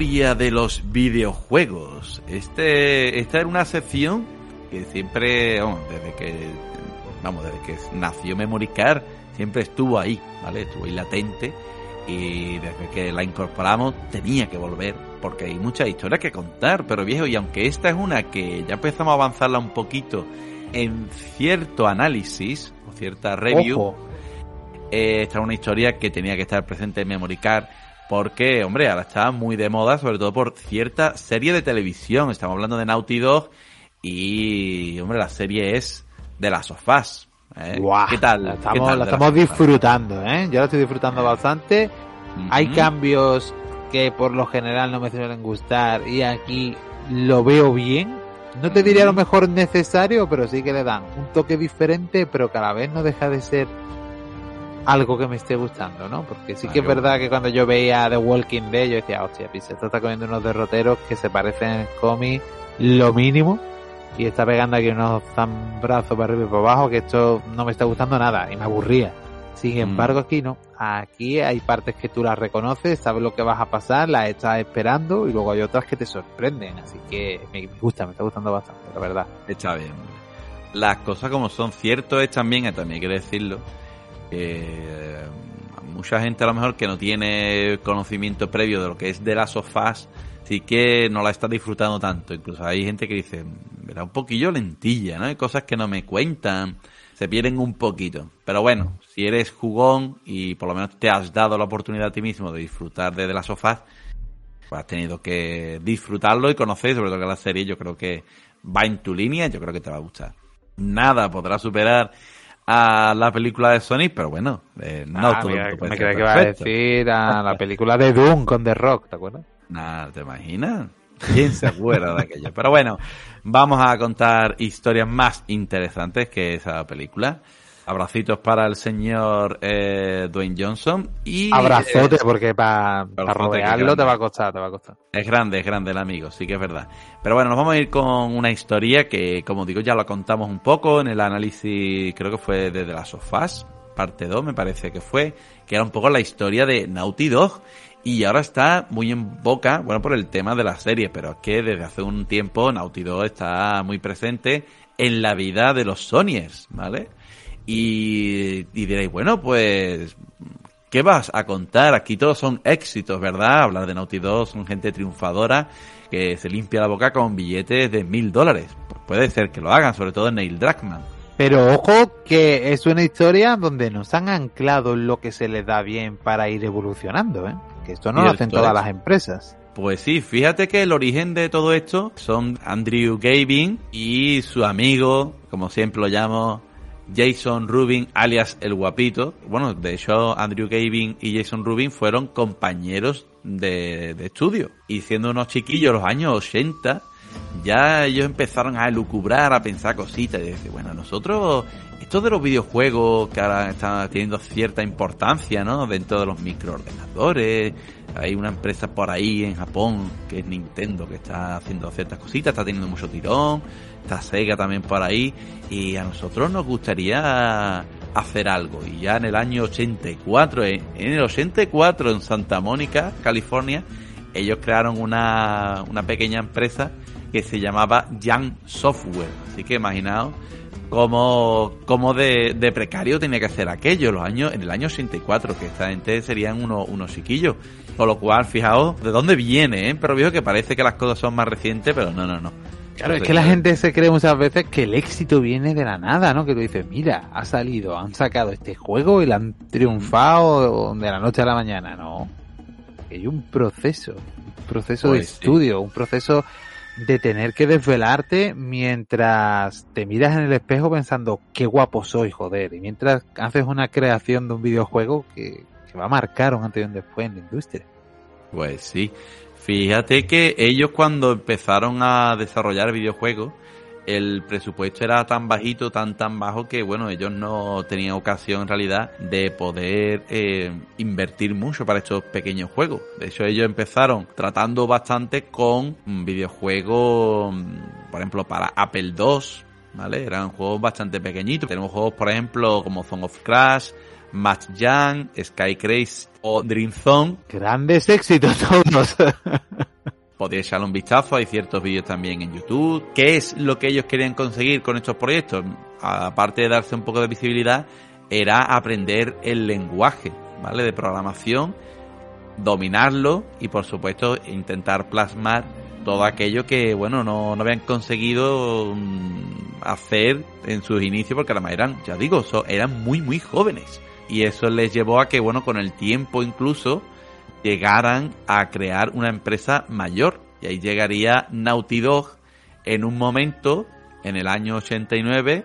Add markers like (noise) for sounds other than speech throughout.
Historia de los videojuegos. Este, esta era una sección que siempre, vamos, desde que, vamos, desde que nació Memory Card, siempre estuvo ahí, ¿vale? Estuvo ahí latente y desde que la incorporamos tenía que volver porque hay muchas historias que contar, pero viejo, y aunque esta es una que ya empezamos a avanzarla un poquito en cierto análisis o cierta review, Ojo. eh, esta es una historia que tenía que estar presente en Memory Card porque, hombre, ahora está muy de moda, sobre todo por cierta serie de televisión. Estamos hablando de Naughty Dog y, hombre, la serie es de las sofás. ¿eh? ¿Qué tal? La ¿Qué estamos, tal la disfrutando, ¿eh? Yo la estoy disfrutando bastante. Hay cambios que por lo general no me suelen gustar y aquí lo veo bien. No te diría lo mejor necesario, pero sí que le dan un toque diferente, pero cada vez no deja de ser algo que me esté gustando, ¿no? Porque sí que es verdad que cuando yo veía The Walking Dead, yo decía, hostia, esto está comiendo unos derroteros que se parecen en cómic lo mínimo y está pegando aquí unos zambrazos para arriba y para abajo que esto no me está gustando nada y me aburría. Sin Mm. embargo, aquí no. Aquí hay partes que tú las reconoces, sabes lo que vas a pasar, las estás esperando y luego hay otras que te sorprenden. Así que me gusta, me está gustando bastante, la verdad. Está bien. Las cosas como son, cierto es también, también hay que decirlo, eh, mucha gente a lo mejor que no tiene conocimiento previo de lo que es de las sofás, sí que no la está disfrutando tanto. Incluso hay gente que dice, era un poquillo lentilla, ¿no? Hay cosas que no me cuentan, se pierden un poquito. Pero bueno, si eres jugón y por lo menos te has dado la oportunidad a ti mismo de disfrutar de, de las sofás, pues has tenido que disfrutarlo y conocer, sobre todo que la serie yo creo que va en tu línea, yo creo que te va a gustar. Nada podrá superar a la película de Sonic, pero bueno, eh, no Ah, todo mira, me creía que iba a decir a la película de Doom con The Rock, ¿te acuerdas? Nada, ¿te imaginas? ¿Quién se acuerda de aquello? Pero bueno, vamos a contar historias más interesantes que esa película. Abracitos para el señor eh, Dwayne Johnson y Abrazote, eh, porque para Abrazote, que rodearlo te va a costar, te va a costar. Es grande, es grande el amigo, sí que es verdad. Pero bueno, nos vamos a ir con una historia que, como digo, ya la contamos un poco en el análisis, creo que fue desde las sofás, parte 2 me parece que fue, que era un poco la historia de Naughty Dog. Y ahora está muy en boca, bueno, por el tema de la serie, pero es que desde hace un tiempo Naughty Dog está muy presente en la vida de los Sonyers, ¿vale? Y, y diréis, bueno, pues ¿Qué vas a contar? Aquí todos son éxitos, ¿verdad? Hablar de Naughty Dog son gente triunfadora que se limpia la boca con billetes de mil dólares. Pues puede ser que lo hagan, sobre todo Neil Druckmann. Pero ojo que es una historia donde nos han anclado lo que se les da bien para ir evolucionando, ¿eh? Que esto no lo hacen todas las empresas. Pues sí, fíjate que el origen de todo esto son Andrew Gavin y su amigo, como siempre lo llamo, Jason Rubin, alias el guapito. Bueno, de hecho, Andrew Gavin y Jason Rubin fueron compañeros de, de estudio. Y siendo unos chiquillos los años 80, ya ellos empezaron a lucubrar, a pensar cositas. Y decir, bueno, nosotros, esto de los videojuegos que ahora están teniendo cierta importancia, ¿no? Dentro de los microordenadores. Hay una empresa por ahí en Japón que es Nintendo que está haciendo ciertas cositas, está teniendo mucho tirón. Está Sega también por ahí. Y a nosotros nos gustaría hacer algo. Y ya en el año 84, en el 84 en Santa Mónica, California, ellos crearon una, una pequeña empresa que se llamaba Young Software. Así que imaginaos cómo, cómo de, de, precario tenía que hacer aquello los años, en el año 84, que esta gente serían unos, unos chiquillos. Con lo cual, fijaos de dónde viene, ¿eh? Pero viejo que parece que las cosas son más recientes, pero no, no, no. Claro, es que la gente se cree muchas veces que el éxito viene de la nada, ¿no? Que tú dices, mira, ha salido, han sacado este juego y la han triunfado de la noche a la mañana, ¿no? Hay un proceso, un proceso de Pues sí. estudio, un proceso de tener que desvelarte mientras te miras en el espejo pensando, qué guapo soy, joder, y mientras haces una creación de un videojuego que, que va a marcar un antes y un después en la industria. Pues sí. Fíjate que ellos cuando empezaron a desarrollar videojuegos, el presupuesto era tan bajito, tan tan bajo que bueno, ellos no tenían ocasión en realidad de poder eh, invertir mucho para estos pequeños juegos. De hecho, ellos empezaron tratando bastante con mm, videojuegos, mm, por ejemplo, para Apple II, ¿vale? Eran juegos bastante pequeñitos. Tenemos juegos, por ejemplo, como Zone of Crash, Match Young, Sky Craze o Dream Zone, Grandes éxitos (laughs) todos. Podéis echarle un vistazo, hay ciertos vídeos también en YouTube. ¿Qué es lo que ellos querían conseguir con estos proyectos? Aparte de darse un poco de visibilidad, era aprender el lenguaje, ¿vale? De programación, dominarlo y por supuesto intentar plasmar todo aquello que, bueno, no, no habían conseguido mm, hacer en sus inicios porque además eran, ya digo, eran muy, muy jóvenes. Y eso les llevó a que, bueno, con el tiempo incluso, llegaran a crear una empresa mayor. Y ahí llegaría Naughty Dog en un momento, en el año 89,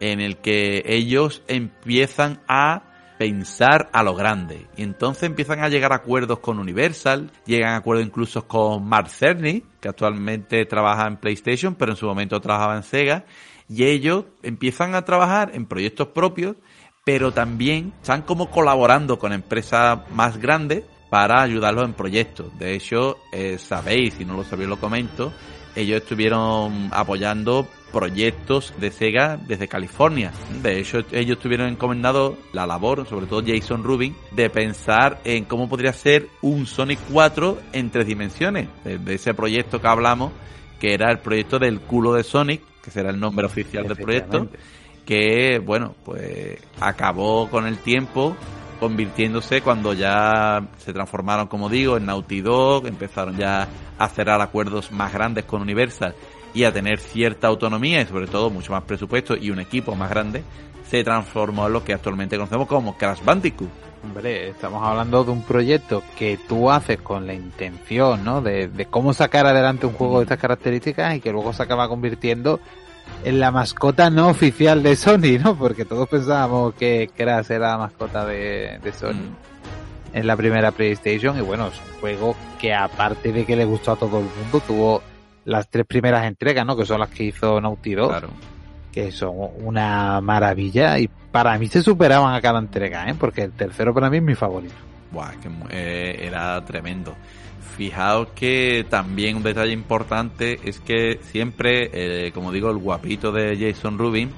en el que ellos empiezan a pensar a lo grande. Y entonces empiezan a llegar a acuerdos con Universal, llegan a acuerdos incluso con Mark Cerny, que actualmente trabaja en PlayStation, pero en su momento trabajaba en Sega. Y ellos empiezan a trabajar en proyectos propios, pero también están como colaborando con empresas más grandes para ayudarlos en proyectos. De hecho, eh, sabéis, si no lo sabéis lo comento, ellos estuvieron apoyando proyectos de Sega desde California. De hecho, ellos tuvieron encomendado la labor, sobre todo Jason Rubin, de pensar en cómo podría ser un Sonic 4 en tres dimensiones. De, ese proyecto que hablamos, que era el proyecto del culo de Sonic, que será el nombre oficial del proyecto que bueno pues acabó con el tiempo convirtiéndose cuando ya se transformaron como digo en Naughty Dog empezaron ya a cerrar acuerdos más grandes con Universal y a tener cierta autonomía y sobre todo mucho más presupuesto y un equipo más grande se transformó en lo que actualmente conocemos como Crash Bandicoot Hombre, estamos hablando de un proyecto que tú haces con la intención, ¿no? De, de cómo sacar adelante un juego de estas características y que luego se acaba convirtiendo en la mascota no oficial de Sony, ¿no? Porque todos pensábamos que Crash era la mascota de, de Sony Mm. en la primera PlayStation y bueno, es un juego que aparte de que le gustó a todo el mundo, tuvo las tres primeras entregas, ¿no? Que son las que hizo Naughty Dog claro que son una maravilla y para mí se superaban a cada entrega, ¿eh? porque el tercero para mí es mi favorito. Buah, que eh, era tremendo. Fijaos que también un detalle importante es que siempre, eh, como digo, el guapito de Jason Rubin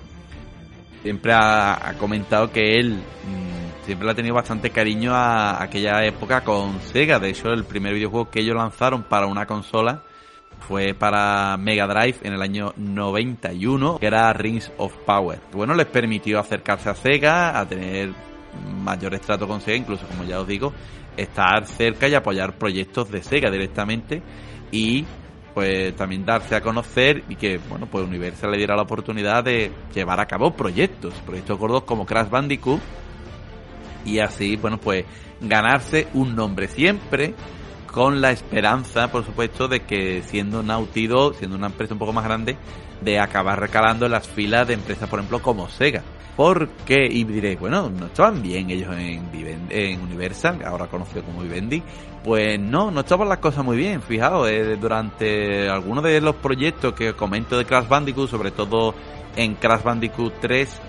siempre ha, comentado que él mm, siempre ha tenido bastante cariño a aquella época con Sega. De hecho, el primer videojuego que ellos lanzaron para una consola fue para Mega Drive en el año 91, que era Rings of Power. Bueno, les permitió acercarse a Sega, a tener mayor estrato con Sega, incluso como ya os digo, estar cerca y apoyar proyectos de Sega directamente y pues también darse a conocer y que bueno pues Universal le diera la oportunidad de llevar a cabo proyectos, proyectos gordos como Crash Bandicoot y así bueno pues ganarse un nombre siempre con la esperanza, por supuesto, de que siendo Naughty Dog, siendo una empresa un poco más grande, de acabar recalando las filas de empresas, por ejemplo, como Sega. Porque, y diréis, bueno, no estaban bien ellos en, Viven- en Universal, ahora conocido como Vivendi. Pues no, no estaban las cosas muy bien. Fijaos, eh, durante algunos de los proyectos que comento de Crash Bandicoot, sobre todo en Crash Bandicoot 3,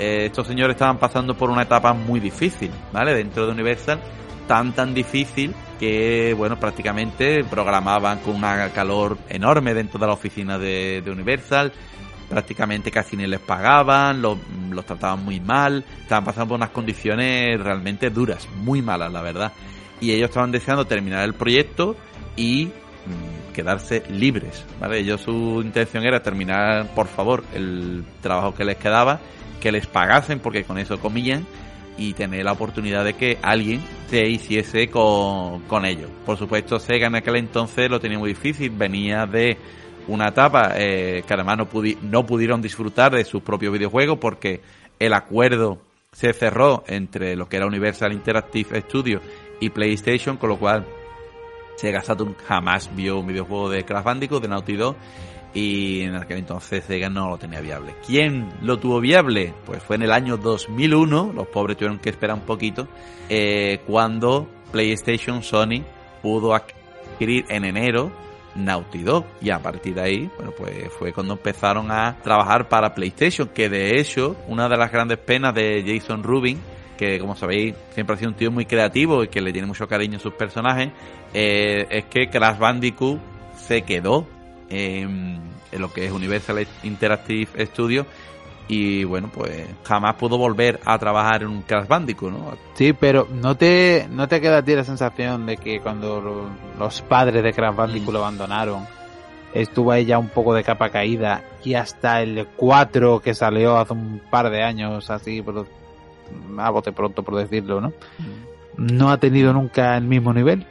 eh, estos señores estaban pasando por una etapa muy difícil, ¿vale? Dentro de Universal, tan tan difícil que, bueno, prácticamente programaban con una calor enorme dentro de la oficina de Universal, prácticamente casi ni les pagaban, los, los trataban muy mal, estaban pasando por unas condiciones realmente duras, muy malas, la verdad. Y ellos estaban deseando terminar el proyecto y mm, quedarse libres, ¿vale? Ellos su intención era terminar, por favor, el trabajo que les quedaba, que les pagasen, porque con eso comían, y tener la oportunidad de que alguien se hiciese con, con ellos. Por supuesto, Sega en aquel entonces lo tenía muy difícil, venía de una etapa eh, que además no, pudieron disfrutar de sus propios videojuegos porque el acuerdo se cerró entre lo que era Universal Interactive Studios y PlayStation, con lo cual Sega Saturn jamás vio un videojuego de Crash Bandicoot, de Naughty Dog, y en aquel entonces Sega no lo tenía viable. ¿Quién lo tuvo viable? Pues fue en el año 2001, los pobres tuvieron que esperar un poquito, eh, cuando PlayStation Sony pudo adquirir en enero Naughty Dog y a partir de ahí, bueno, pues fue cuando empezaron a trabajar para PlayStation, que de hecho, una de las grandes penas de Jason Rubin que como sabéis siempre ha sido un tío muy creativo y que le tiene mucho cariño a sus personajes, eh, es que Crash Bandicoot se quedó en, lo que es Universal Interactive Studios y bueno, pues jamás pudo volver a trabajar en un Crash Bandicoot, ¿no? Sí, pero ¿no te, no te queda a ti la sensación de que cuando los padres de Crash Bandicoot lo abandonaron, estuvo ahí ya un poco de capa caída y hasta el 4 que salió hace un par de años así, pero a bote pronto por decirlo, ¿no? No ha tenido nunca el mismo nivel.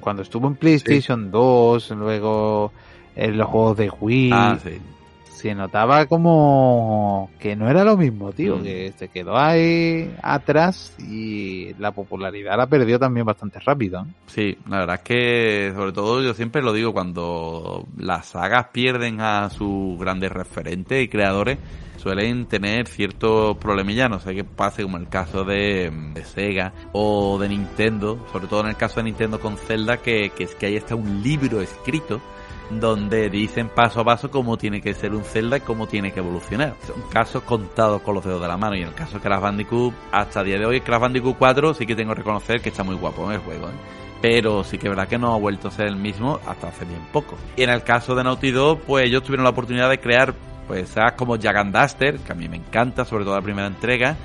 Cuando estuvo en PlayStation 2, luego en los juegos de Wii, Ah, se notaba como que no era lo mismo, tío, Mm. que se quedó ahí atrás y la popularidad la perdió también bastante rápido. Sí, la verdad es que, sobre todo, yo siempre lo digo, cuando las sagas pierden a sus grandes referentes y creadores, suelen tener ciertos problemillas, no sé qué pase, como el caso de, de Sega o de Nintendo, sobre todo en el caso de Nintendo con Zelda, que, que es que ahí está un libro escrito donde dicen paso a paso cómo tiene que ser un Zelda y cómo tiene que evolucionar. Son casos contados con los dedos de la mano. Y en el caso de Crash Bandicoot, hasta el día de hoy, Crash Bandicoot 4 sí que tengo que reconocer que está muy guapo en el juego. ¿eh? Pero sí que es verdad que no ha vuelto a ser el mismo hasta hace bien poco. Y en el caso de Naughty Dog, pues ellos tuvieron la oportunidad de crear pues sagas como Jack and Duster, que a mí me encanta, sobre todo la primera entrega,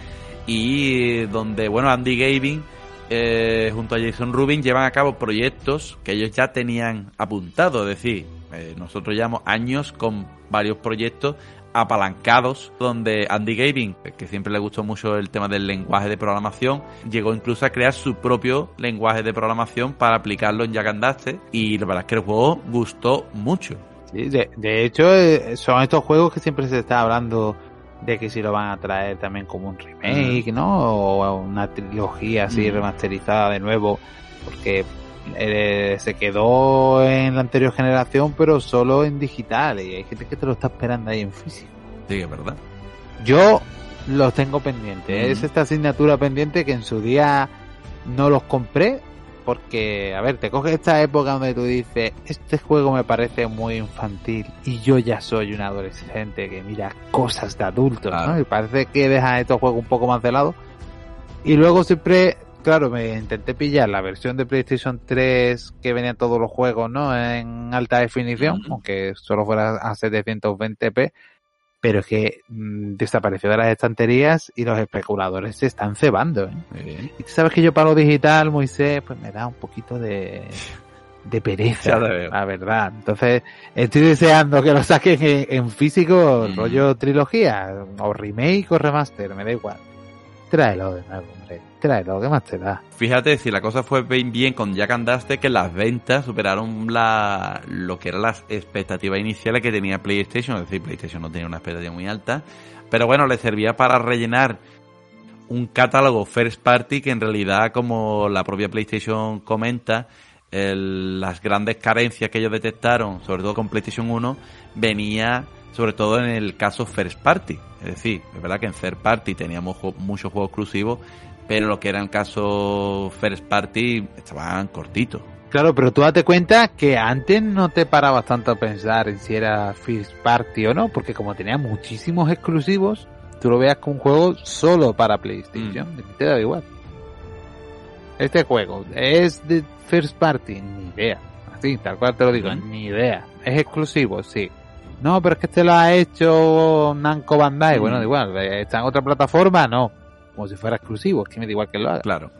y donde, bueno, Andy Gavin eh, junto a Jason Rubin llevan a cabo proyectos que ellos ya tenían apuntado, es decir, eh, nosotros llevamos años con varios proyectos apalancados donde Andy Gavin, que siempre le gustó mucho el tema del lenguaje de programación, llegó incluso a crear su propio lenguaje de programación para aplicarlo en Jack and Daxter y la verdad es que el juego gustó mucho. Sí, de, de hecho, eh, son estos juegos que siempre se está hablando de que si lo van a traer también como un remake, ¿no? O una trilogía así Mm. remasterizada de nuevo, porque eh, se quedó en la anterior generación, pero solo en digital, y hay gente que te lo está esperando ahí en físico. Sí, es verdad. Yo los tengo pendientes, es esta asignatura pendiente que en su día no los compré, porque, a ver, te coges esta época donde tú dices, este juego me parece muy infantil y yo ya soy un adolescente que mira cosas de adultos, Claro. ¿no? Y parece que dejan estos juegos un poco más de lado. Y luego siempre, claro, me intenté pillar la versión de PlayStation 3 que venían todos los juegos, ¿no? En alta definición, aunque solo fuera a 720p. Pero es que mm, desapareció de las estanterías y los especuladores se están cebando, ¿eh? Muy bien. Y tú sabes que yo para lo digital, Moisés, pues me da un poquito de, de pereza, (laughs) la verdad. Entonces, estoy deseando que lo saquen en, en físico, Mm. rollo trilogía, o remake o remaster, me da igual. Tráelo de nuevo. ¿Qué más te da? Fíjate, si la cosa fue bien, bien con Jack and Duster, que las ventas superaron la, lo que eran las expectativas iniciales que tenía PlayStation. Es decir, PlayStation no tenía una expectativa muy alta. Pero bueno, le servía para rellenar un catálogo first party que en realidad, como la propia PlayStation comenta, el- las grandes carencias que ellos detectaron, sobre todo con PlayStation 1, venía sobre todo en el caso first party. Es decir, es verdad que en third party teníamos muchos juegos exclusivos, pero lo que era el caso first party estaban cortitos. Claro, pero tú date cuenta que antes no te parabas tanto a pensar en si era First Party o no, porque como tenía muchísimos exclusivos, tú lo veas como un juego solo para PlayStation, te da igual. Este juego es de First Party, ni idea. Así, tal cual te lo digo, ni idea. Es exclusivo, sí. No, pero es que este lo ha hecho Namco Bandai. Mm. Bueno, da igual, está en otra plataforma, no. Como si fuera exclusivo, es que me da igual que lo haga Claro.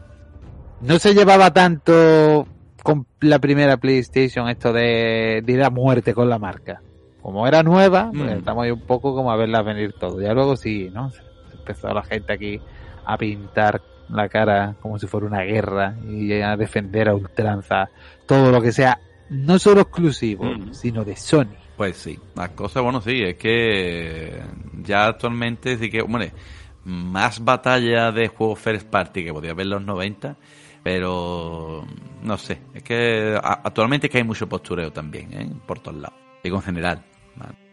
no se llevaba tanto con la primera PlayStation esto de, de ir a muerte con la marca. Como era nueva, pues Mm. estamos ahí un poco como a verla venir todo. Ya luego sí, ¿no? Empezó la gente aquí a pintar la cara como si fuera una guerra y a defender a ultranza todo lo que sea no solo exclusivo, Mm. sino de Sony. Pues sí, las cosas, bueno, sí, es que ya actualmente sí que, hombre, más batalla de juegos first party que podía en los 90, pero no sé, es que actualmente que hay mucho postureo también, ¿eh? por todos lados, digo en general.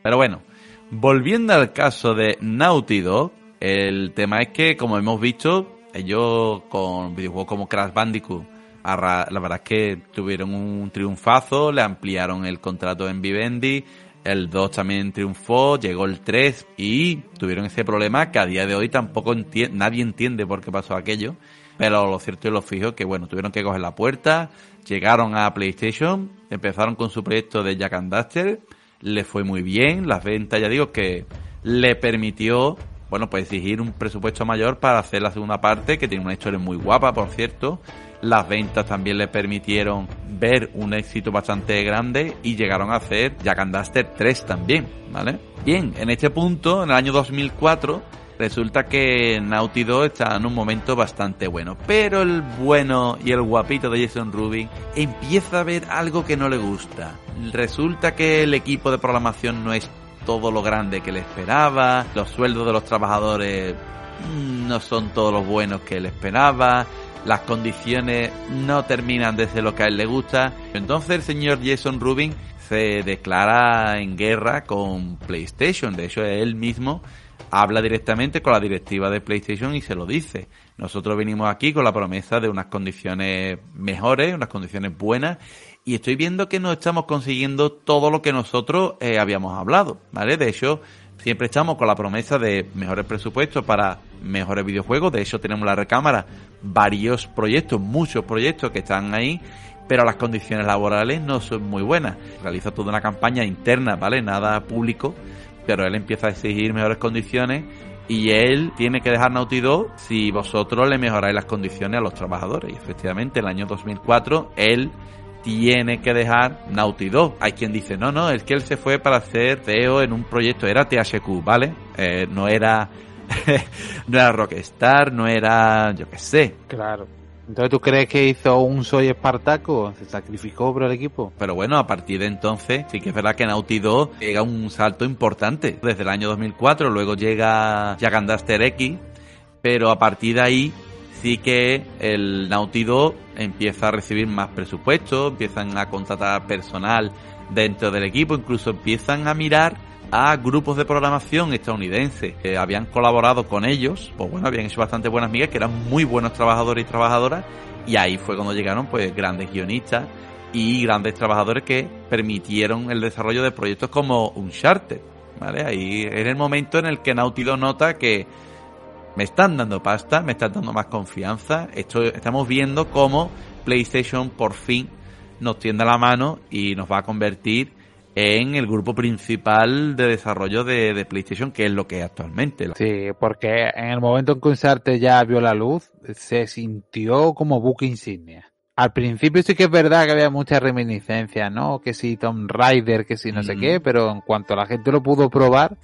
Pero bueno, volviendo al caso de Naughty Dog, el tema es que, como hemos visto, ellos con videojuegos como Crash Bandicoot, la verdad es que tuvieron un triunfazo, le ampliaron el contrato en Vivendi, el 2 también triunfó, llegó el 3 y tuvieron ese problema que a día de hoy tampoco nadie entiende por qué pasó aquello. Pero lo cierto y lo fijo es que bueno, tuvieron que coger la puerta, llegaron a PlayStation, empezaron con su proyecto de Jack and Daxter, le fue muy bien, las ventas ya digo que le permitió, bueno, pues exigir un presupuesto mayor para hacer la segunda parte, que tiene una historia muy guapa, por cierto. Las ventas también le permitieron ver un éxito bastante grande y llegaron a hacer Jack and Daxter 3 también, ¿vale? Bien, en este punto, en el año 2004, resulta que Naughty Dog está en un momento bastante bueno. Pero el bueno y el guapito de Jason Rubin empieza a ver algo que no le gusta. Resulta que el equipo de programación no es todo lo grande que le esperaba, los sueldos de los trabajadores mm, no son todos los buenos que él esperaba, las condiciones no terminan de ser lo que a él le gusta. Entonces el señor Jason Rubin se declara en guerra con PlayStation. De hecho, él mismo habla directamente con la directiva de PlayStation y se lo dice. Nosotros venimos aquí con la promesa de unas condiciones mejores, unas condiciones buenas, y estoy viendo que no estamos consiguiendo todo lo que nosotros eh, habíamos hablado, ¿vale? De hecho, siempre estamos con la promesa de mejores presupuestos para mejores videojuegos. De hecho, tenemos en la recámara varios proyectos, muchos proyectos que están ahí, pero las condiciones laborales no son muy buenas. Realiza toda una campaña interna, ¿vale? Nada público, pero él empieza a exigir mejores condiciones y él tiene que dejar Naughty Dog si vosotros le mejoráis las condiciones a los trabajadores. Y efectivamente, en el año 2004, él tiene que dejar Naughty Dog. Hay quien dice, no, no, es que él se fue para hacer CEO en un proyecto, era THQ, ¿vale? Eh, no era, (laughs) no era Rockstar, no era, yo qué sé. Claro. Entonces, ¿tú crees que hizo un Soy Espartaco? ¿Se sacrificó por el equipo? Pero bueno, a partir de entonces, sí que es verdad que Naughty Dog llega un salto importante. Desde el año 2004, luego llega Jack and Daxter X, pero a partir de ahí sí que el Naughty Dog empieza a recibir más presupuesto, empiezan a contratar personal dentro del equipo, incluso empiezan a mirar a grupos de programación estadounidenses que habían colaborado con ellos, pues bueno, habían hecho bastante buenas migas, que eran muy buenos trabajadores y trabajadoras, y ahí fue cuando llegaron pues grandes guionistas y grandes trabajadores que permitieron el desarrollo de proyectos como Uncharted, ¿vale? Ahí era el momento en el que Dog nota que me están dando pasta, me están dando más confianza, esto, estamos viendo cómo PlayStation por fin nos tiende la mano y nos va a convertir en el grupo principal de desarrollo de, de PlayStation, que es lo que es actualmente. Sí, porque en el momento en que Uncharted ya vio la luz, se sintió como buque insignia. Al principio sí que es verdad que había muchas reminiscencias, ¿no? Que si Tomb Raider, que si no sé Mm. qué, pero en cuanto la gente lo pudo probar,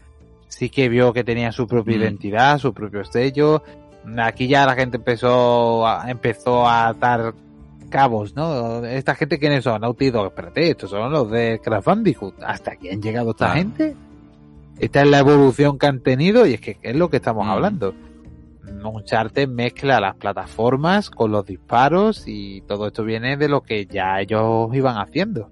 sí que vio que tenía su propia Mm. identidad, su propio sello. Aquí ya la gente empezó a, empezó a atar cabos, ¿no? Esta gente quiénes son, Naughty Dog, espérate, estos son los de Crash Bandicoot. ¿Hasta aquí han llegado esta gente? Esta es la evolución que han tenido y es que es lo que estamos Mm. hablando. Uncharted mezcla las plataformas con los disparos y todo esto viene de lo que ya ellos iban haciendo.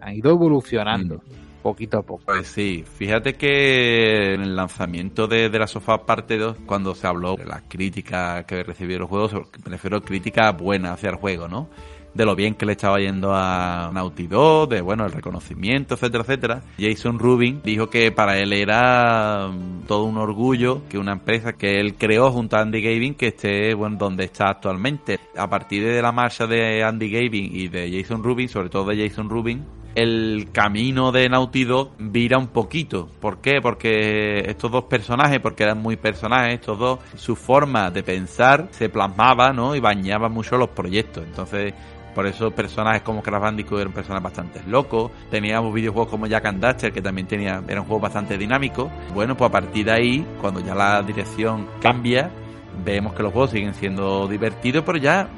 Han ido evolucionando poquito a poco. Pues sí, fíjate que en el lanzamiento de, de la Sofá parte 2, cuando se habló de las críticas que recibieron los juegos, me refiero críticas buenas hacia el juego, ¿no? De lo bien que le estaba yendo a Naughty Dog, de bueno, el reconocimiento, etcétera, etcétera. Jason Rubin dijo que para él era mm, todo un orgullo que una empresa que él creó junto a Andy Gavin que esté, bueno, donde está actualmente. A partir de la marcha de Andy Gavin y de Jason Rubin, sobre todo de Jason Rubin, el camino de Naughty Dog vira un poquito. ¿Por qué? Porque estos dos personajes, porque eran muy personajes, estos dos, su forma de pensar se plasmaba, ¿no? Y bañaba mucho los proyectos. Entonces, Por eso personajes como Crash Bandicoot eran personajes bastante locos. Teníamos videojuegos como Jack and Daxter, que también tenía, era un juego bastante dinámico. Bueno, pues a partir de ahí, cuando ya la dirección cambia, vemos que los juegos siguen siendo divertidos, pero ya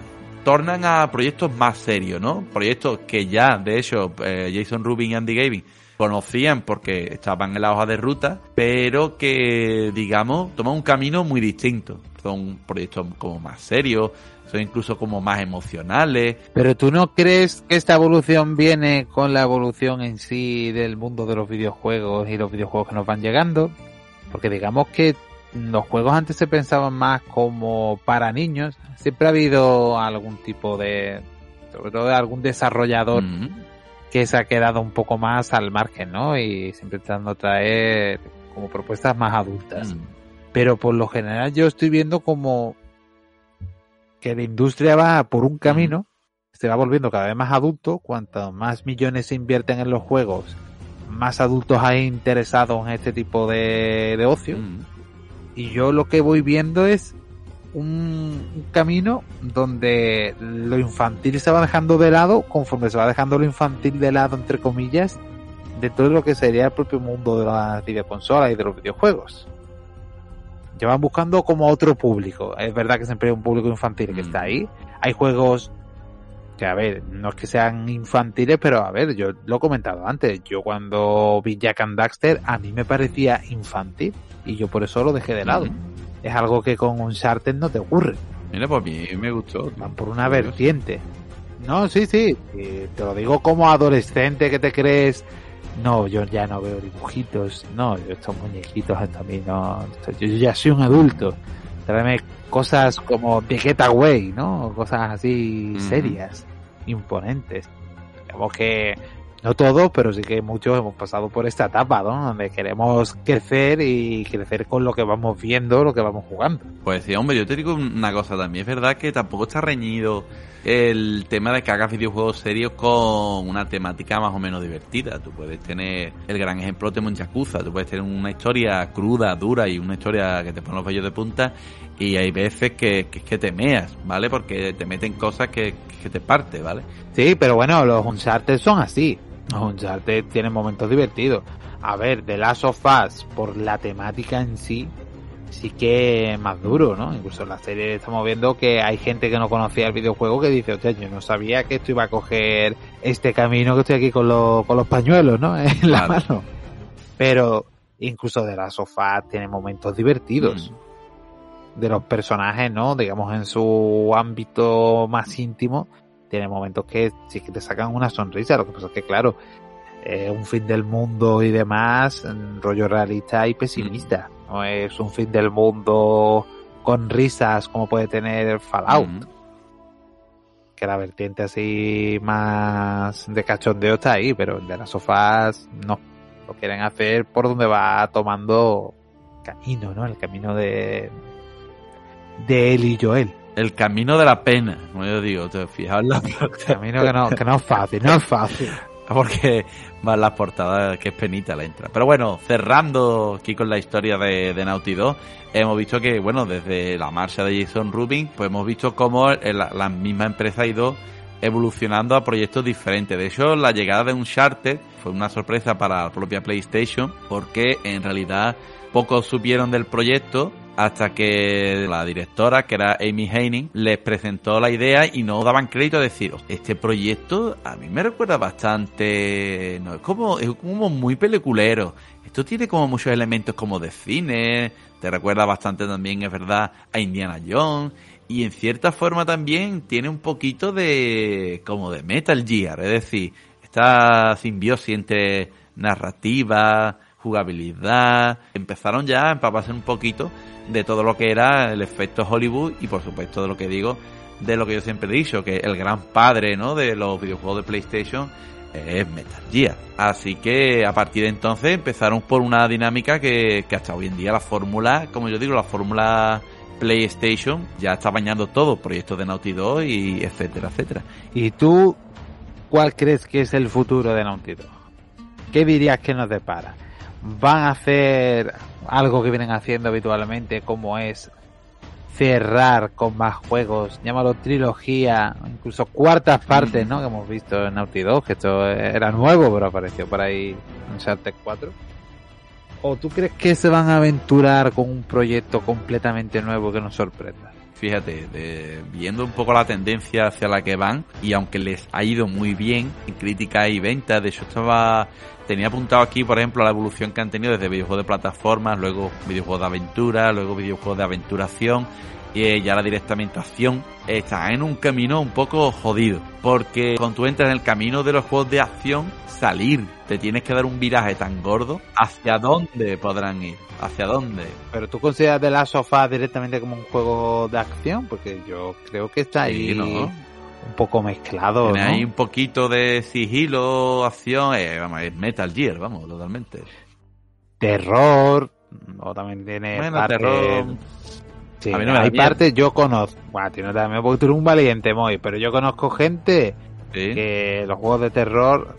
tornan a proyectos más serios, ¿no? Proyectos que ya, de hecho, eh, Jason Rubin y Andy Gavin conocían porque estaban en la hoja de ruta, pero que, digamos, toman un camino muy distinto. Son proyectos como más serios, son incluso como más emocionales. Pero tú no crees que esta evolución viene con la evolución en sí del mundo de los videojuegos y los videojuegos que nos van llegando? Porque digamos que los juegos antes se pensaban más como para niños. Siempre ha habido algún tipo de, sobre todo de algún desarrollador que se ha quedado un poco más al margen, ¿no? Y siempre tratando de traer como propuestas más adultas. Pero por lo general yo estoy viendo como que la industria va por un camino, se va volviendo cada vez más adulto, cuanto más millones se invierten en los juegos, más adultos hay interesados en este tipo de, de ocio. Mm. Y yo lo que voy viendo es un, un camino donde lo infantil se va dejando de lado, conforme se va dejando lo infantil de lado, entre comillas, de todo lo que sería el propio mundo de las videoconsolas y de los videojuegos. Ya van buscando como otro público. Es verdad que siempre hay un público infantil que Mm. está ahí. Hay juegos que, a ver, no es que sean infantiles, pero a ver, yo lo he comentado antes. Yo cuando vi Jack and Daxter, a mí me parecía infantil y yo por eso lo dejé de lado. Es algo que con Uncharted no te ocurre. Mira, pues a mí me gustó. Van por una vertiente. No, sí, sí. eh, Te lo digo como adolescente que te crees. No, yo ya no veo dibujitos. No, estos muñequitos a mí no. Yo ya soy un adulto. Tráeme cosas como The Getaway, ¿no? Cosas así serias, imponentes. Digamos que no todos, pero sí que muchos hemos pasado por esta etapa, ¿no? Donde queremos crecer y crecer con lo que vamos viendo, lo que vamos jugando. Pues sí, hombre, yo te digo una cosa también. Es verdad que tampoco está reñido el tema de que hagas videojuegos serios con una temática más o menos divertida. Tú puedes tener el gran ejemplo de Yakuza. Tú puedes tener una historia cruda, dura y una historia que te pone los vellos de punta. Y hay veces que, que, que te meas, ¿vale? Porque te meten cosas que, que te parte, ¿vale? Sí, pero bueno, los Uncharted son así. Los Uncharted tienen momentos divertidos. A ver, The Last of Us, por la temática en sí, sí que es más duro, ¿no? Incluso en la serie estamos viendo que hay gente que no conocía el videojuego que dice, hostia, yo no sabía que esto iba a coger este camino que estoy aquí con los, con los pañuelos, ¿no? (laughs) En la mano. Pero incluso The Last of Us tiene momentos divertidos. De los personajes, ¿no? Digamos en su ámbito más íntimo, tiene momentos que sí que te sacan una sonrisa. Lo que pasa es que, claro, eh, un fin del mundo y demás, en rollo realista y pesimista. No es un fin del mundo con risas como puede tener Fallout, Mm. que la vertiente así más de cachondeo está ahí, pero el de las sofás no. Lo quieren hacer por donde va tomando camino, ¿no? El camino de de él y Joel. El camino de la pena, como yo digo, te fijas en la Camino que no, que no es fácil, no es fácil. (laughs) porque más las portadas que es penita la entra. Pero bueno, cerrando aquí con la historia de, de Naughty Dog, hemos visto que, bueno, desde la marcha de Jason Rubin, pues hemos visto cómo la, la misma empresa ha ido evolucionando a proyectos diferentes. De hecho, la llegada de Uncharted fue una sorpresa para la propia PlayStation, porque en realidad pocos supieron del proyecto hasta que la directora, que era Amy Heining, les presentó la idea y no daban crédito a decir, este proyecto a mí me recuerda bastante, no, es como, es como muy peliculero. Esto tiene como muchos elementos como de cine, te recuerda bastante también, es verdad, a Indiana Jones. Y en cierta forma también tiene un poquito de, como de Metal Gear, es decir, esta simbiosis entre narrativa, jugabilidad, empezaron ya a empaparse un poquito de todo lo que era el efecto Hollywood y por supuesto de lo que digo, de lo que yo siempre he dicho, que el gran padre ¿no? de los videojuegos de PlayStation es Metal Gear. Así que a partir de entonces empezaron por una dinámica que, que hasta hoy en día la fórmula, como yo digo, la fórmula PlayStation ya está bañando todo, proyectos de Naughty Dog y etcétera, etcétera. ¿Y tú cuál crees que es el futuro de Naughty Dog? ¿Qué dirías que nos depara? ¿Van a hacer algo que vienen haciendo habitualmente como es cerrar con más juegos, llámalo trilogía, incluso cuartas partes, ¿no? Que hemos visto en Naughty Dog, que esto era nuevo, pero apareció por ahí en Uncharted 4. ¿O tú crees que se van a aventurar con un proyecto completamente nuevo que nos sorprenda? Fíjate, viendo un poco la tendencia hacia la que van, y aunque les ha ido muy bien en crítica y ventas, de hecho estaba tenía apuntado aquí, por ejemplo, la evolución que han tenido desde videojuegos de plataformas, luego videojuegos de aventura, luego videojuegos de aventuración, y eh, ya la directamente acción, está en un camino un poco jodido, porque cuando tú entras en el camino de los juegos de acción, salir, te tienes que dar un viraje tan gordo, ¿hacia dónde podrán ir? ¿Hacia dónde? ¿Pero tú consideras The Last of Us directamente como un juego de acción? Porque yo creo que está ahí Sí, ¿no? Un poco mezclado, Tiene ¿no? ahí un poquito de sigilo, acción, eh, vamos, es Metal Gear, vamos, totalmente. Terror, o también tiene Bueno, parte... terror. Sí, A mí no me hay partes yo conozco. Bueno, a ti no te da miedo porque tú eres un valiente, Moy, pero yo conozco gente Sí. que los juegos de terror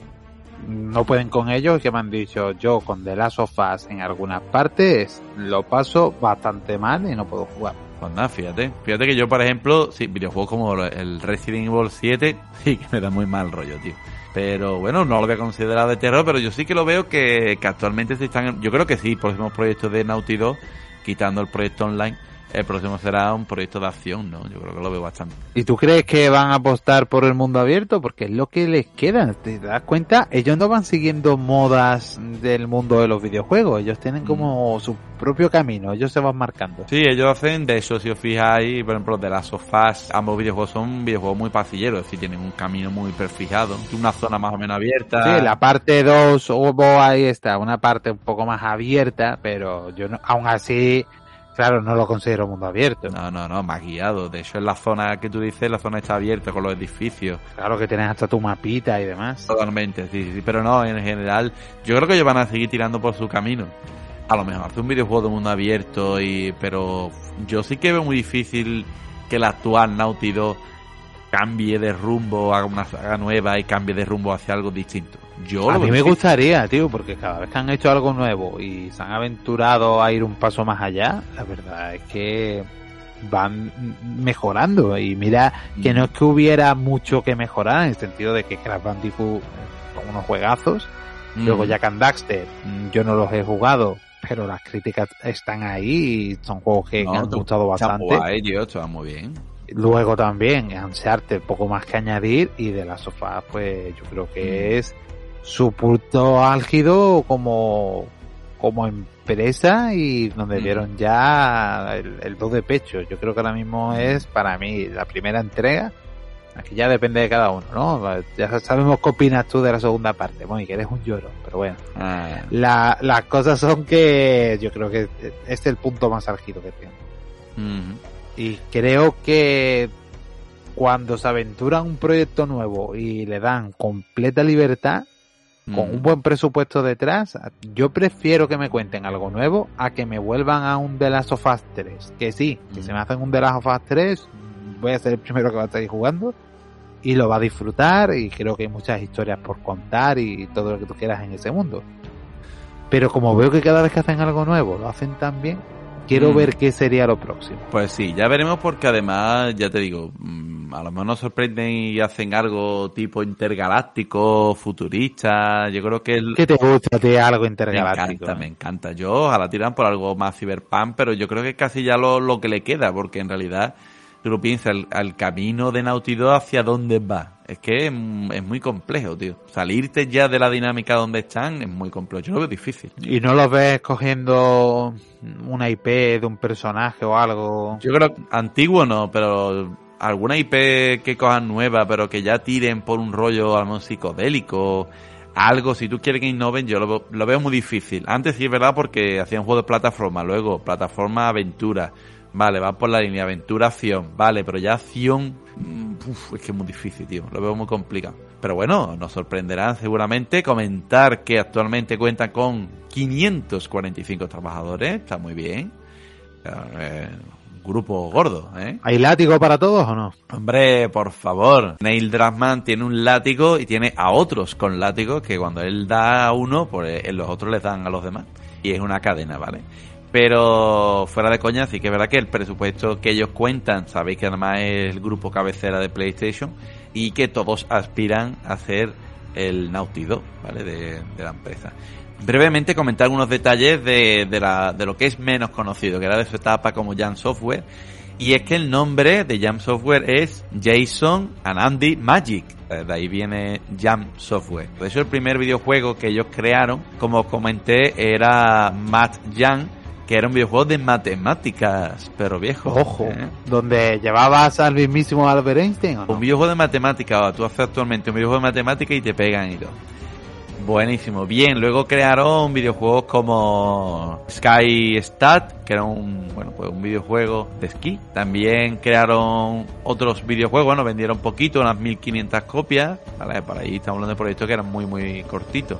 no pueden con ellos, que me han dicho yo con The Last of Us en algunas partes lo paso bastante mal y no puedo jugar. Pues nada, fíjate. Fíjate que yo, por ejemplo, sí, videojuegos como el Resident Evil 7, (laughs) sí que me da muy mal rollo, tío. Pero bueno, no lo voy a considerar de terror, pero yo sí que lo veo que, que actualmente se están... Yo creo que sí, próximos proyectos de Naughty Dog, quitando el proyecto online, el próximo será un proyecto de acción, ¿no? Yo creo que lo veo bastante. ¿Y tú crees que van a apostar por el mundo abierto? Porque es lo que les queda. ¿Te das cuenta? Ellos no van siguiendo modas del mundo de los videojuegos. Ellos tienen como su propio camino. Ellos se van marcando. Sí, ellos hacen, de eso si os fijáis, por ejemplo, de las sofás, ambos videojuegos son videojuegos muy pasilleros, es decir, tienen un camino muy perfijado, una zona más o menos abierta. Sí, la parte 2 hubo ahí está, una parte un poco más abierta, pero yo no, aún así, claro, no lo considero mundo abierto. No, no, no, más guiado. De hecho, en la zona que tú dices, la zona está abierta con los edificios. Claro que tienes hasta tu mapita y demás. Totalmente, sí, sí. Pero no, en general, yo creo que ellos van a seguir tirando por su camino. A lo mejor hace un videojuego de mundo abierto, y pero yo sí que veo muy difícil que el actual Naughty Dog cambie de rumbo, haga una saga nueva y cambie de rumbo hacia algo distinto. Yo A mí me gustaría, tío, porque cada vez que han hecho algo nuevo y se han aventurado a ir un paso más allá, la verdad es que van mejorando. Y mira que no es que hubiera mucho que mejorar, en el sentido de que Crash Bandicoot son unos juegazos. Mm. Luego Jack and Daxter, mm, yo no los he jugado, pero las críticas están ahí y son juegos que No, han gustado bastante. guay, tío, está muy bien. Luego también Uncharted, poco más que añadir, y de las sofás, pues yo creo que Mm. es su punto álgido como, como empresa y donde dieron ya el, el do de pecho. Yo creo que ahora mismo es para mí la primera entrega. Aquí ya depende de cada uno, ¿no? Ya sabemos qué opinas tú de la segunda parte, bueno, y que eres un lloro, pero bueno. Ah, La, las cosas son que yo creo que este es el punto más álgido que tiene. Y creo que cuando se aventuran un proyecto nuevo y le dan completa libertad, con un buen presupuesto detrás, yo prefiero que me cuenten algo nuevo a que me vuelvan a un The Last of Us 3. Que sí, que se me hacen un The Last of Us 3, voy a ser el primero que va a estar ahí jugando y lo va a disfrutar y creo que hay muchas historias por contar y todo lo que tú quieras en ese mundo. Pero como veo que cada vez que hacen algo nuevo lo hacen tan bien, quiero Mm. ver qué sería lo próximo. Pues sí, ya veremos porque además, ya te digo, mm, a lo mejor nos sorprenden y hacen algo tipo intergaláctico, futurista. Yo creo que el, ¿Qué te gusta ti algo me intergaláctico? encanta, me encanta. Yo ojalá tiran por algo más cyberpunk, pero yo creo que es casi ya lo, lo que le queda, porque en realidad tú lo piensas, el, el camino de Naughty Dog hacia dónde va. Es que es, es muy complejo, tío. Salirte ya de la dinámica donde están es muy complejo. Yo lo veo difícil. ¿Y no los ves cogiendo una IP de un personaje o algo? Yo creo antiguo no, pero alguna IP que cojan nueva, pero que ya tiren por un rollo a lo mejor psicodélico, algo, si tú quieres que innoven, yo lo, veo- lo veo muy difícil. Antes sí es verdad porque hacían juegos de plataforma, luego plataforma aventura, vale, va por la línea aventura acción, vale, pero ya acción, mm, uf, es que es muy difícil, tío, lo veo muy complicado. Pero bueno, nos sorprenderán seguramente comentar que actualmente cuentan con 545 trabajadores, está muy bien. Eh, grupo gordo, ¿eh? ¿Hay látigo para todos o no? Hombre, por favor. Neil Druckmann tiene un látigo y tiene a otros con látigos que cuando él da a uno, pues los otros les dan a los demás. Y es una cadena, ¿vale? Pero fuera de coña, sí que es verdad que el presupuesto que ellos cuentan, sabéis que además es el grupo cabecera de PlayStation y que todos aspiran a ser el Naughty Dog, ¿vale? De, la empresa. Brevemente comentar algunos detalles de, de, lo que es menos conocido, que era de su etapa como Jam Software. Y es que el nombre de Jam Software es Jason and Andy Magic. De ahí viene Jam Software. De hecho, el primer videojuego que ellos crearon, como comenté, era Matt Jam que era un videojuego de matemáticas, pero viejo. Ojo, ¿eh? donde llevabas al mismísimo Albert Einstein. ¿o no? Un videojuego de matemáticas, tú haces actualmente un videojuego de matemáticas y te pegan y todo. Buenísimo, bien. Luego crearon videojuegos como Sky Stat, que era un, bueno, pues un videojuego de esquí. También crearon otros videojuegos, bueno, vendieron poquito, unas 1500 copias. Vale, por ahí estamos hablando de proyectos que eran muy, muy cortitos.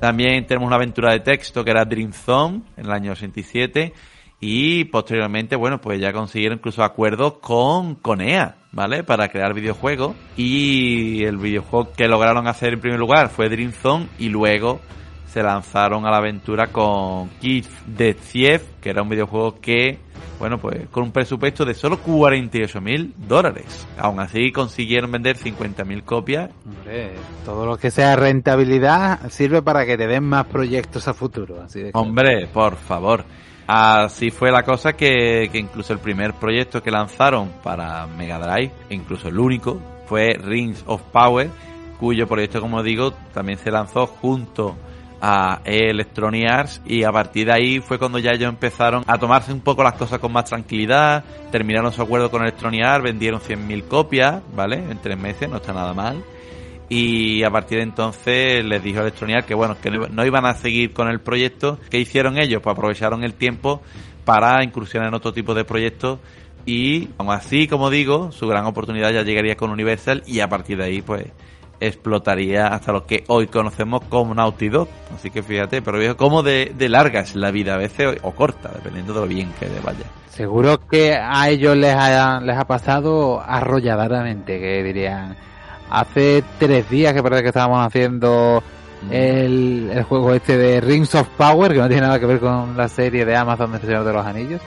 También tenemos una aventura de texto que era Dream Zone en el año 87 y posteriormente, bueno, pues ya consiguieron incluso acuerdos con, con EA, ¿vale? Para crear videojuegos y el videojuego que lograron hacer en primer lugar fue Dream Zone y luego se lanzaron a la aventura con Kid de Thief, que era un videojuego que, bueno, pues con un presupuesto de solo 48 mil dólares. Aún así consiguieron vender 50 mil copias. Hombre, todo lo que sea rentabilidad sirve para que te den más proyectos a futuro. Así de Hombre, por favor. Así fue la cosa que, que incluso el primer proyecto que lanzaron para Mega Drive, incluso el único, fue Rings of Power, cuyo proyecto, como digo, también se lanzó junto a Electronic Arts y a partir de ahí fue cuando ya ellos empezaron a tomarse un poco las cosas con más tranquilidad, terminaron su acuerdo con Electronic Arts, vendieron 100.000 copias, ¿vale? En tres meses, no está nada mal. Y a partir de entonces les dijo Electronic Arts que bueno, que no iban a seguir con el proyecto. ¿Qué hicieron ellos? Pues aprovecharon el tiempo para incursionar en otro tipo de proyectos y aún así, como digo, su gran oportunidad ya llegaría con Universal y a partir de ahí pues explotaría hasta lo que hoy conocemos como Naughty Dog. Así que fíjate, pero veo cómo de, larga es la vida a veces o, corta, dependiendo de lo bien que le vaya. Seguro que a ellos les ha, les ha pasado arrolladamente, que dirían, hace tres días que parece que estábamos haciendo mm. el, el, juego este de Rings of Power, que no tiene nada que ver con la serie de Amazon de Señor de los Anillos.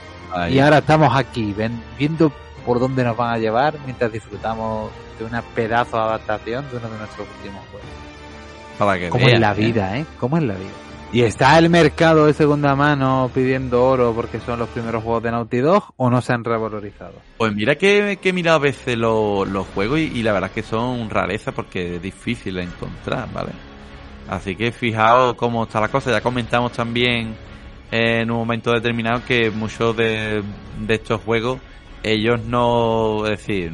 Y ahora estamos aquí, viendo por dónde nos van a llevar mientras disfrutamos de una pedazo de adaptación de uno de nuestros últimos juegos. Para que ¿Cómo es la vida, eh? ¿Cómo es la vida? ¿Y está el mercado de segunda mano pidiendo oro porque son los primeros juegos de Naughty Dog o no se han revalorizado? Pues mira que, que he mirado a veces los, juegos y, la verdad es que son rarezas porque es difícil de encontrar, ¿vale? Así que fijaos cómo está la cosa. Ya comentamos también en un momento determinado que muchos de, de estos juegos ellos no, es decir,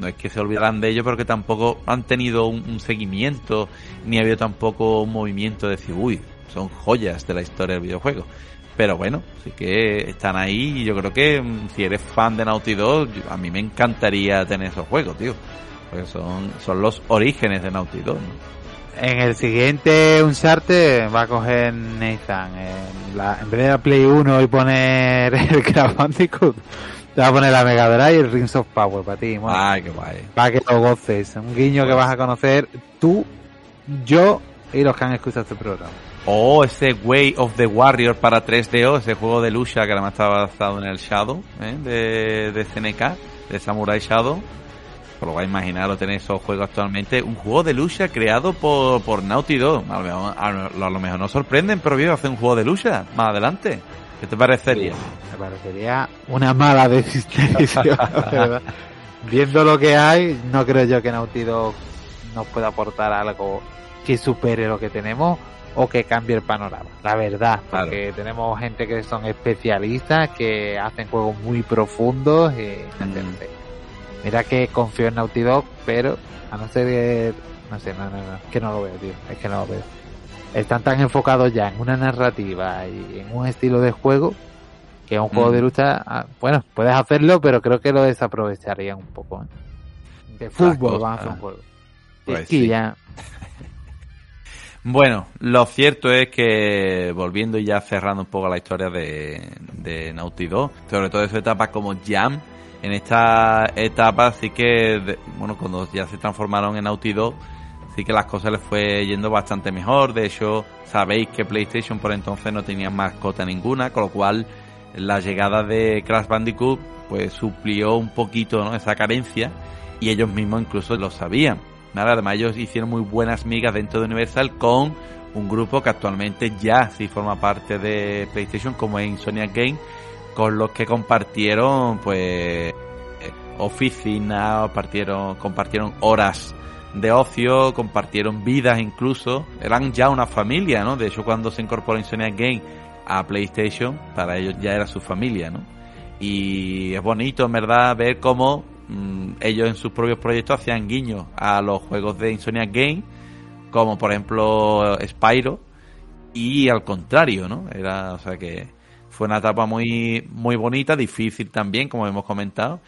no es que se olvidaran de ellos, pero que tampoco han tenido un, seguimiento, ni ha habido tampoco un movimiento de decir, uy, son joyas de la historia del videojuego. Pero bueno, sí que están ahí y yo creo que mm, si eres fan de Naughty Dog, a mí me encantaría tener esos juegos, tío. Porque son, son los orígenes de Naughty Dog, En el siguiente Uncharted va a coger Nathan en, la, en vez de la Play 1 y poner (laughs) el Crash te va a poner la Mega Drive y el Rings of Power para ti. Ay, qué guay. Para que lo goces. Un guiño que vas a conocer tú, yo y los que han escuchado este programa. Oh, ese Way of the Warrior para 3DO, ese juego de lucha que además estaba basado en el Shadow, ¿eh? de, de CNK, de Samurai Shadow. Por lo vais a imaginar, lo tenéis esos juegos actualmente. Un juego de lucha creado por, por Naughty Dog. A lo, mejor, a lo mejor nos sorprenden, pero veo hacer un juego de lucha más adelante. ¿Qué te parecería? Me parecería una mala decisión, (laughs) ¿verdad? Viendo lo que hay, no creo yo que Naughty Dog nos pueda aportar algo que supere lo que tenemos o que cambie el panorama. La verdad, porque tenemos gente que son especialistas, que hacen juegos muy profundos y mm. Mira que confío en Naughty Dog, pero a no ser que... No sé, no, no, no, es que no lo veo, tío. Es que no lo veo están tan enfocados ya en una narrativa y en un estilo de juego que un juego de mm. lucha, ah, bueno, puedes hacerlo, pero creo que lo desaprovecharían un poco. ¿eh? De fútbol van a hacer un juego. Pues (laughs) bueno, lo cierto es que volviendo y ya cerrando un poco la historia de, de Naughty Dog, sobre todo de su etapa como Jam, en esta etapa sí que, bueno, cuando ya se transformaron en Naughty Dog, Así que las cosas les fue yendo bastante mejor. De hecho, sabéis que PlayStation por entonces no tenía mascota ninguna, con lo cual la llegada de Crash Bandicoot pues suplió un poquito ¿no? esa carencia y ellos mismos incluso lo sabían. Además ellos hicieron muy buenas migas dentro de Universal con un grupo que actualmente ya sí forma parte de PlayStation como es Insomniac Game con los que compartieron pues oficinas, compartieron, compartieron horas de ocio, compartieron vidas incluso, eran ya una familia, ¿no? De hecho cuando se incorporó Insomniac Game a PlayStation, para ellos ya era su familia, ¿no? Y es bonito, en verdad, ver cómo mm, ellos en sus propios proyectos hacían guiños a los juegos de Insomniac Game, como por ejemplo Spyro, y al contrario, ¿no? Era, o sea que fue una etapa muy, muy bonita, difícil también, como hemos comentado,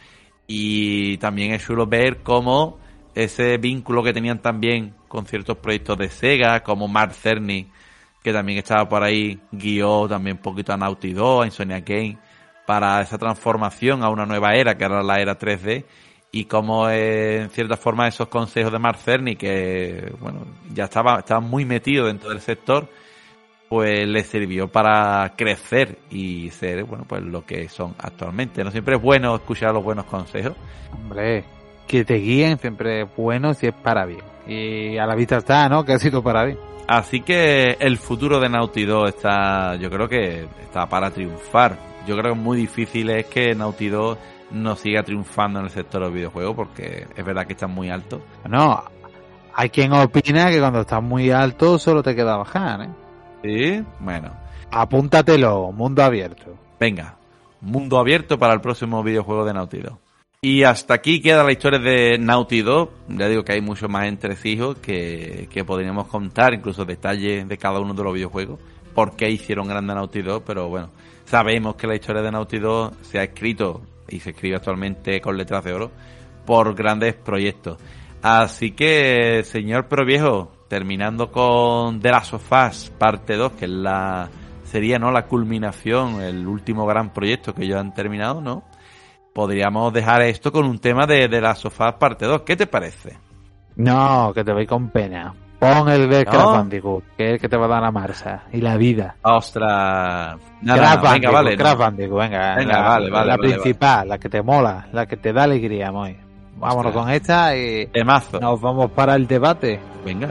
y también es chulo ver cómo ese vínculo que tenían también con ciertos proyectos de Sega, como Mark Cerny, que también estaba por ahí, guió también un poquito a Naughty Dog, a Insomniac Game, para esa transformación a una nueva era, que era la era 3D, y como en cierta forma esos consejos de Mark Cerny, que bueno, ya estaba, estaba muy metido dentro del sector, pues le sirvió para crecer y ser, bueno, pues lo que son actualmente. No siempre es bueno escuchar los buenos consejos. Hombre, que te guíen siempre es bueno si es para bien. Y a la vista está, ¿no? Que ha sido para bien. Así que el futuro de Naughty Dog está, yo creo que está para triunfar. Yo creo que muy difícil es que Naughty Dog no siga triunfando en el sector de los videojuegos porque es verdad que está muy alto. No, hay quien opina que cuando estás muy alto solo te queda bajar, ¿eh? Sí, bueno. Apúntatelo, mundo abierto. Venga, mundo abierto para el próximo videojuego de Naughty Dog. Y hasta aquí queda la historia de Naughty. Ya digo que hay mucho más entresijos que, que podríamos contar, incluso detalles de cada uno de los videojuegos. Por qué hicieron grande Naughty pero bueno, sabemos que la historia de Naughty se ha escrito y se escribe actualmente con letras de oro por grandes proyectos. Así que, señor Pero Viejo, terminando con The Last of Us parte 2, que es la sería no la culminación, el último gran proyecto que ellos han terminado, ¿no? Podríamos dejar esto con un tema de, de la sofá parte 2. ¿Qué te parece? No, que te voy con pena. Pon el de Crash Bandicoot, que es el que te va a dar la marcha y la vida. ¡Ostras! Nada, venga, vale. Crash Bandicoot, venga. venga la, vale, vale. La principal, la que te mola, la que te da alegría, muy. Vámonos con esta y Temazo. nos vamos para el debate. Venga.